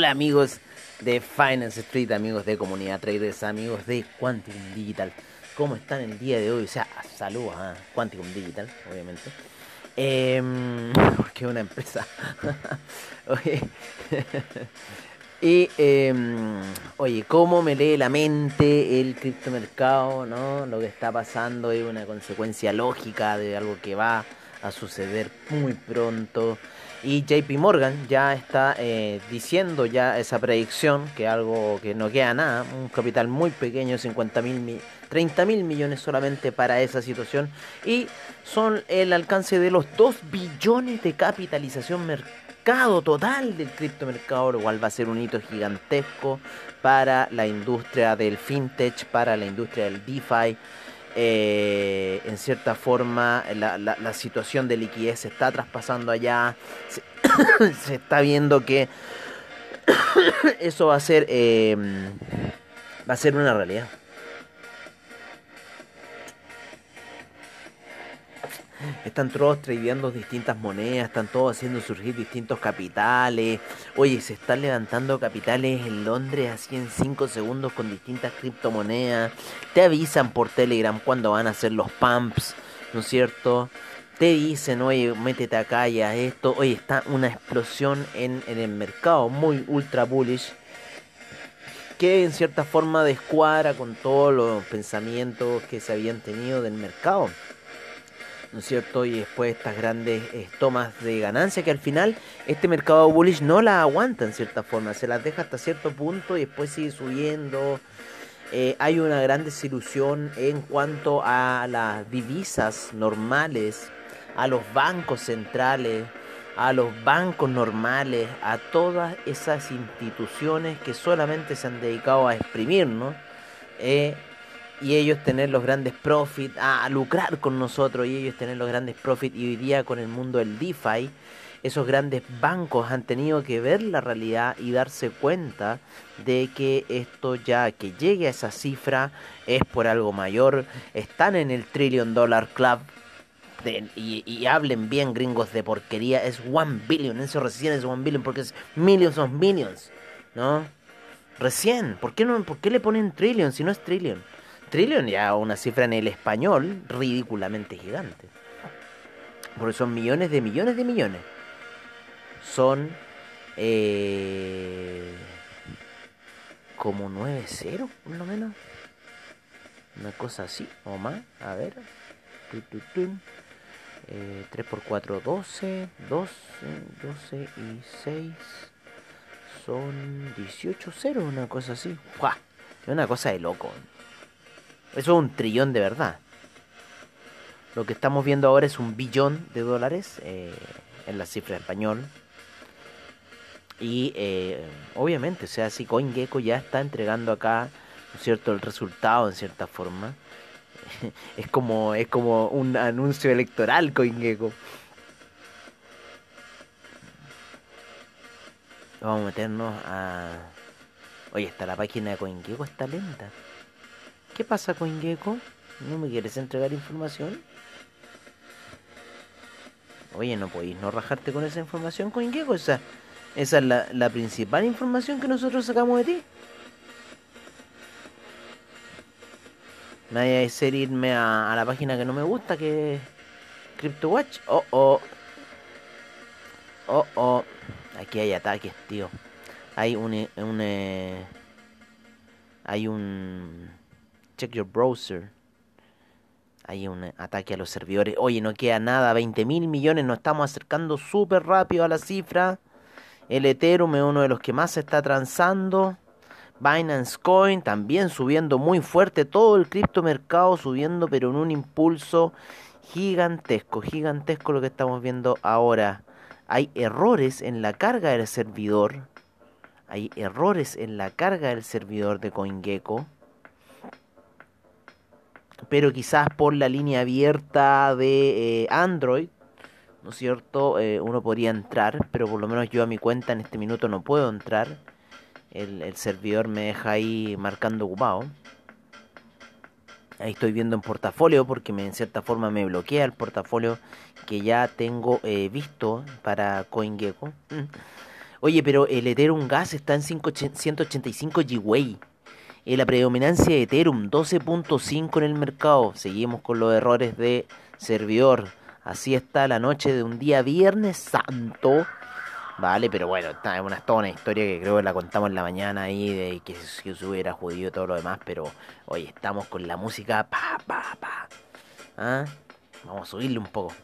Hola amigos de Finance Street, amigos de Comunidad Traders, amigos de Quantum Digital. ¿Cómo están el día de hoy? O sea, saludos a Quantum Digital, obviamente. Eh, porque es una empresa. oye, y, eh, oye, ¿cómo me lee la mente el criptomercado? ¿no? Lo que está pasando es una consecuencia lógica de algo que va a suceder muy pronto. Y JP Morgan ya está eh, diciendo ya esa predicción, que algo que no queda nada, un capital muy pequeño, 50 mil, 30 mil millones solamente para esa situación. Y son el alcance de los 2 billones de capitalización mercado total del criptomercado, lo cual va a ser un hito gigantesco para la industria del fintech, para la industria del DeFi. Eh, en cierta forma la, situación de liquidez se está traspasando allá, se, se está viendo que eso va a ser eh, va a ser una realidad. Están todos tradeando distintas monedas, están todos haciendo surgir distintos capitales. Oye, se están levantando capitales en Londres así en 5 segundos con distintas criptomonedas. Te avisan por Telegram cuando van a hacer los pumps, ¿no es cierto? Te dicen, oye, métete acá y a esto. Oye, está una explosión en, en el mercado, muy ultra bullish que en cierta forma descuadra con todos los pensamientos que se habían tenido del mercado. ¿No es cierto? Y después estas grandes eh, tomas de ganancia que al final este mercado bullish no la aguanta en cierta forma, se las deja hasta cierto punto y después sigue subiendo. Eh, hay una gran desilusión en cuanto a las divisas normales, a los bancos centrales, a los bancos normales, a todas esas instituciones que solamente se han dedicado a exprimir, ¿no? Eh, y ellos tener los grandes profits, a, lucrar con nosotros y ellos tener los grandes profits y hoy día con el mundo del DeFi, esos grandes bancos han tenido que ver la realidad y darse cuenta de que esto ya que llegue a esa cifra es por algo mayor, están en el trillion dollar club. y, hablen bien gringos de porquería, es one billion, eso recién es one billion porque es millions of millions, ¿no? Recién, ¿por qué, no, ¿por qué le ponen trillion si no es trillion? Trillion ya una cifra en el español ridículamente gigante. Porque son millones de millones de millones. Son eh, como 9 0 por lo menos. Una cosa así o más. A ver. 3 por 4, 12. 12, 12 y 6 son 18 0. Una cosa así. Una cosa de loco. Eso es un trillón de verdad. Lo que estamos viendo ahora es un billón de dólares eh, en la cifra español. Y eh, obviamente, o sea, si CoinGecko ya está entregando acá, cierto?, el resultado en cierta forma. es como es como un anuncio electoral CoinGecko. Vamos a meternos a... Oye, está la página de CoinGecko, está lenta. ¿Qué pasa, con Gecko? ¿No me quieres entregar información? Oye, no podéis no rajarte con esa información, CoinGecko. Esa, esa es la, la principal información que nosotros sacamos de ti. Nadie de ser irme a, la página que no me gusta, que es CryptoWatch. Oh, oh. Oh, oh. Aquí hay ataques, tío. Hay un... un eh, hay un check your browser. Hay un ataque a los servidores. Oye, no queda nada, 20 mil millones, nos estamos acercando súper rápido a la cifra. El Ethereum es uno de los que más se está transando. Binance Coin también subiendo muy fuerte. Todo el criptomercado subiendo, pero en un impulso gigantesco. Gigantesco lo que estamos viendo ahora. Hay errores en la carga del servidor. Hay errores en la carga del servidor de CoinGecko pero quizás por la línea abierta de eh, Android, ¿no es cierto? Eh, uno podría entrar, pero por lo menos yo a mi cuenta en este minuto no puedo entrar. El, servidor me deja ahí marcando ocupado. Ahí estoy viendo en portafolio porque me, en cierta forma me bloquea el portafolio que ya tengo eh, visto para CoinGecko. Oye, pero el Ethereum Gas está en 185 GWay. En la predominancia de Ethereum 12.5 en el mercado. Seguimos con los errores de servidor. Así está la noche de un día viernes santo. Vale, pero bueno, está es una, toda una historia que creo que la contamos en la mañana ahí de que, se hubiera jodido todo lo demás, pero hoy estamos con la música pa pa pa. ¿Ah? Vamos a subirle un poco.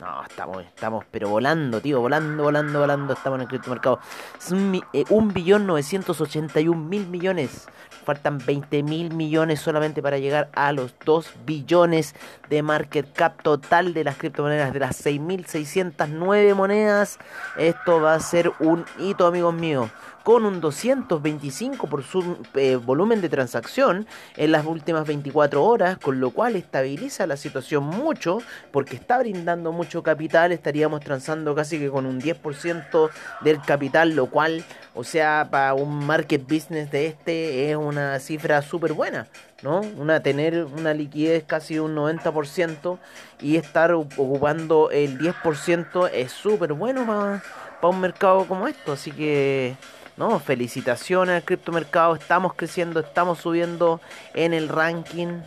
No, estamos, estamos, pero volando, tío, volando, volando, volando. Estamos en el criptomercado. Es un, eh, billón 981 mil millones. Faltan 20 mil millones solamente para llegar a los 2 billones de market cap total de las criptomonedas. De las 6.609 monedas. Esto va a ser un hito, amigos míos con un 225 por su eh, volumen de transacción en las últimas 24 horas, con lo cual estabiliza la situación mucho, porque está brindando mucho capital, estaríamos transando casi que con un 10% del capital, lo cual, o sea, para un market business de este es una cifra súper buena. ¿no? Una tener una liquidez casi un 90% y estar ocupando el 10% es súper bueno para un mercado como esto, así que no, felicitaciones al criptomercado, estamos creciendo, estamos subiendo en el ranking.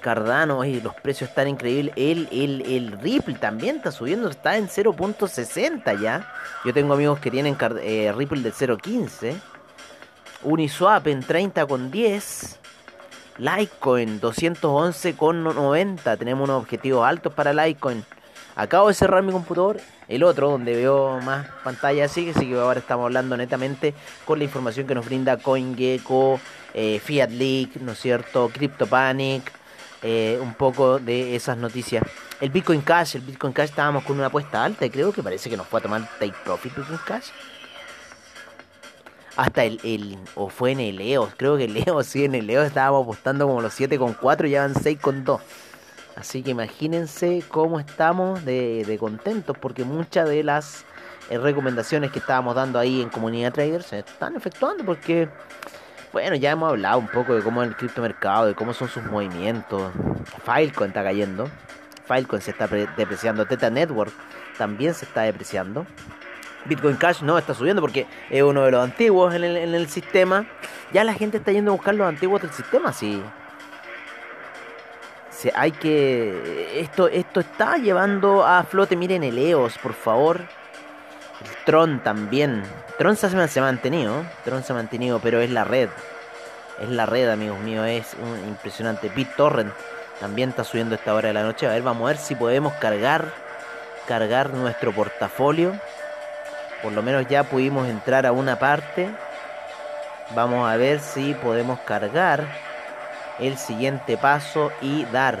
Cardano, y los precios están increíbles. El, el, el Ripple también está subiendo, está en 0.60 ya. Yo tengo amigos que tienen eh, Ripple de 0.15. Uniswap en 30.10. Litecoin 211.90. Tenemos unos objetivos altos para Litecoin. Acabo de cerrar mi computador, el otro donde veo más pantalla así, así que ahora estamos hablando netamente con la información que nos brinda CoinGecko, eh, Fiat Leak, ¿no es cierto? CryptoPanic, eh, un poco de esas noticias. El Bitcoin Cash, el Bitcoin Cash estábamos con una apuesta alta y creo que parece que nos fue a tomar Take Profit Bitcoin Cash. Hasta el, el, o fue en el EOS, creo que el EOS, sí, en el EOS estábamos apostando como los 7,4 y ya van 6,2. Así que imagínense cómo estamos de, contentos porque muchas de las eh, recomendaciones que estábamos dando ahí en Comunidad Trader se están efectuando porque, bueno, ya hemos hablado un poco de cómo es el criptomercado, de cómo son sus movimientos. Filecoin está cayendo, Filecoin se está depreciando, Teta Network también se está depreciando. Bitcoin Cash no está subiendo porque es uno de los antiguos en el, en el sistema. Ya la gente está yendo a buscar los antiguos del sistema, sí hay que. Esto, esto está llevando a flote. Miren el EOS, por favor. El Tron también. Tron se, ha mantenido. Tron se ha mantenido, pero es la red. Es la red, amigos míos. Es un impresionante. BitTorrent también está subiendo esta hora de la noche. A ver, vamos a ver si podemos cargar. Cargar nuestro portafolio. Por lo menos ya pudimos entrar a una parte. Vamos a ver si podemos cargar el siguiente paso y dar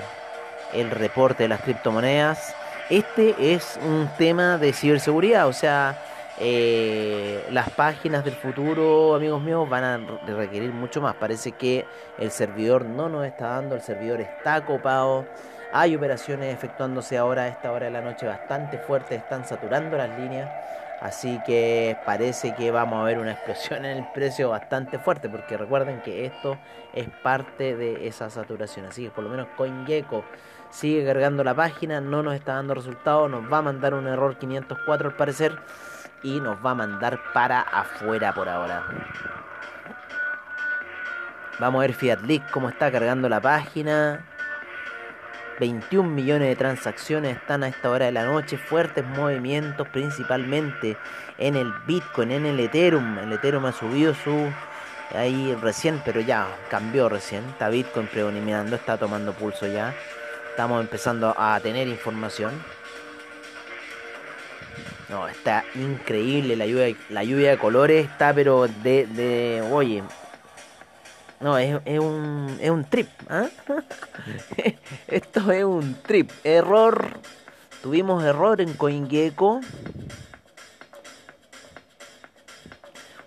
el reporte de las criptomonedas. Este es un tema de ciberseguridad, o sea, eh, las páginas del futuro, amigos míos, van a requerir mucho más. Parece que el servidor no nos está dando, el servidor está copado. Hay operaciones efectuándose ahora a esta hora de la noche bastante fuertes, están saturando las líneas. Así que parece que vamos a ver una explosión en el precio bastante fuerte, porque recuerden que esto es parte de esa saturación. Así que por lo menos CoinGecko sigue cargando la página, no nos está dando resultados, nos va a mandar un error 504 al parecer y nos va a mandar para afuera por ahora. Vamos a ver Fiat Leak cómo está cargando la página. 21 millones de transacciones están a esta hora de la noche, fuertes movimientos principalmente en el Bitcoin, en el Ethereum. El Ethereum ha subido su ahí recién, pero ya cambió recién. Está Bitcoin predominando, está tomando pulso ya. Estamos empezando a tener información. No, está increíble la lluvia, de colores, está pero de, de oye, no, es, es, un, es un trip. ¿ah? Esto es un trip. Error. Tuvimos error en CoinGecko.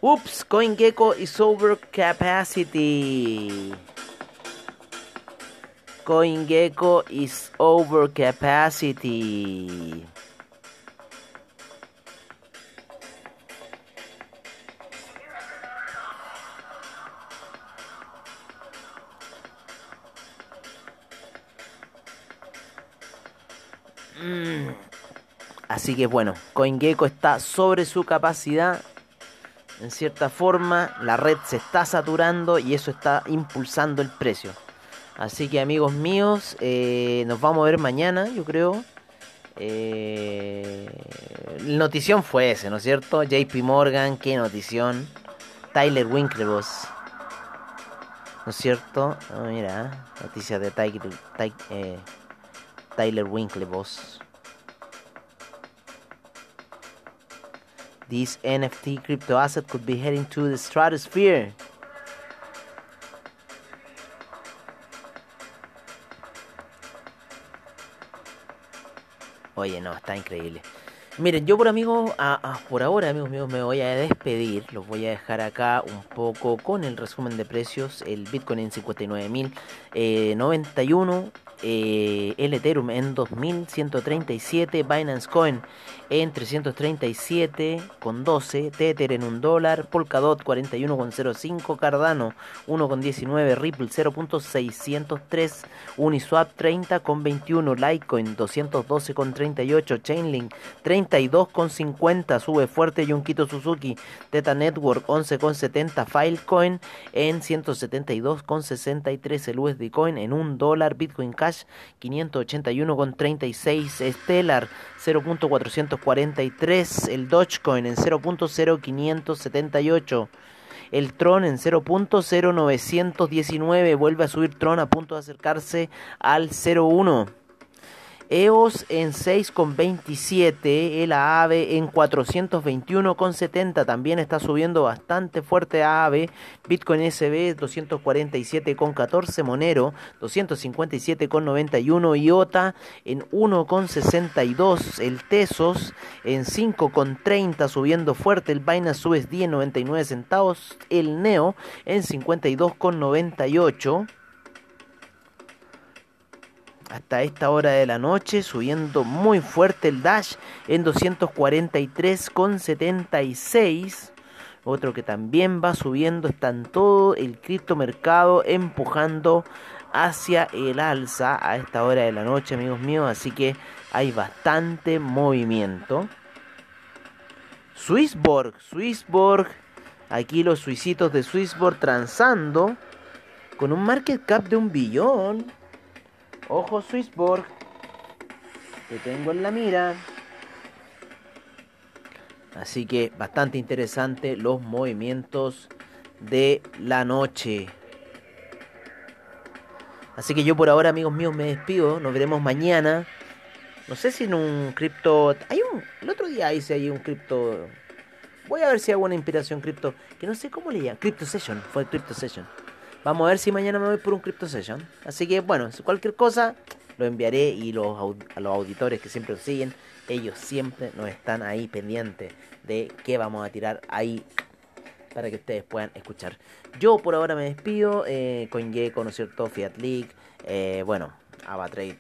Oops, CoinGecko is over capacity. CoinGecko is over capacity. Así que bueno, CoinGecko está sobre su capacidad. En cierta forma, la red se está saturando y eso está impulsando el precio. Así que amigos míos, eh, nos vamos a ver mañana, yo creo. Eh, notición fue ese, ¿no es cierto? JP Morgan, qué notición. Tyler Winklevoss, ¿no es cierto? Oh, mira, noticias de Tyler, eh, Tyler Winklevoss. This NFT crypto asset could be heading to the stratosphere. Oh, Oye, no, está increíble. Miren, yo por amigos, a, a, por ahora amigos míos me voy a despedir, los voy a dejar acá un poco con el resumen de precios, el Bitcoin en 59.091, eh, eh, el Ethereum en 2.137, Binance Coin en 337,12, Tether en 1 dólar, Polkadot 41,05, Cardano 1,19, Ripple 0.603, Uniswap 30,21, Litecoin 212,38, Chainlink 30, 32,50. Sube fuerte Yunkito Suzuki. Teta Network 11,70. Filecoin en 172,63. El USD Coin en 1 dólar. Bitcoin Cash 581,36. Stellar 0.443. El Dogecoin en 0.0578 el Tron en 0.0919. Vuelve a subir Tron a punto de acercarse al 0.1. EOS en 6,27, el AAVE en 421,70, también está subiendo bastante fuerte AAVE, Bitcoin SB 247,14, Monero 257,91, IOTA en 1,62, el Tesos en 5,30 subiendo fuerte, el Binance USD en 99 centavos, el Neo en 52,98 hasta esta hora de la noche, subiendo muy fuerte el Dash en 243,76. Otro que también va subiendo, está en todo el criptomercado empujando hacia el alza a esta hora de la noche, amigos míos. Así que hay bastante movimiento. Swissborg, Swissborg, aquí los suicitos de Swissborg transando con un market cap de un billón. Ojo Swissborg. Te tengo en la mira. Así que bastante interesante los movimientos de la noche. Así que yo por ahora, amigos míos, me despido. Nos veremos mañana. No sé si en un cripto. Hay un. El otro día hice ahí un cripto. Voy a ver si hago una inspiración cripto. Que no sé cómo le llaman. Crypto Session. Fue Crypto Session. Vamos a ver si mañana me voy por un Crypto Session. Así que bueno, cualquier cosa lo enviaré y los, a los auditores que siempre nos siguen, ellos siempre nos están ahí pendientes de qué vamos a tirar ahí para que ustedes puedan escuchar. Yo por ahora me despido, eh, ¿no es cierto? Fiat League, eh, bueno, AvaTrade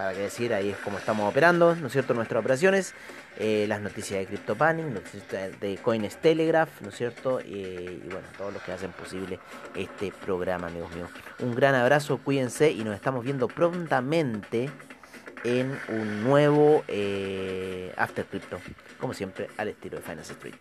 para qué decir, ahí es como estamos operando, ¿no es cierto?, nuestras operaciones, eh, las noticias de CryptoPanic, noticias de Coins Telegraph, ¿no es cierto?, y bueno, todos los que hacen posible este programa, amigos míos. Un gran abrazo, cuídense y nos estamos viendo prontamente en un nuevo eh, After Crypto, como siempre, al estilo de Finance Street.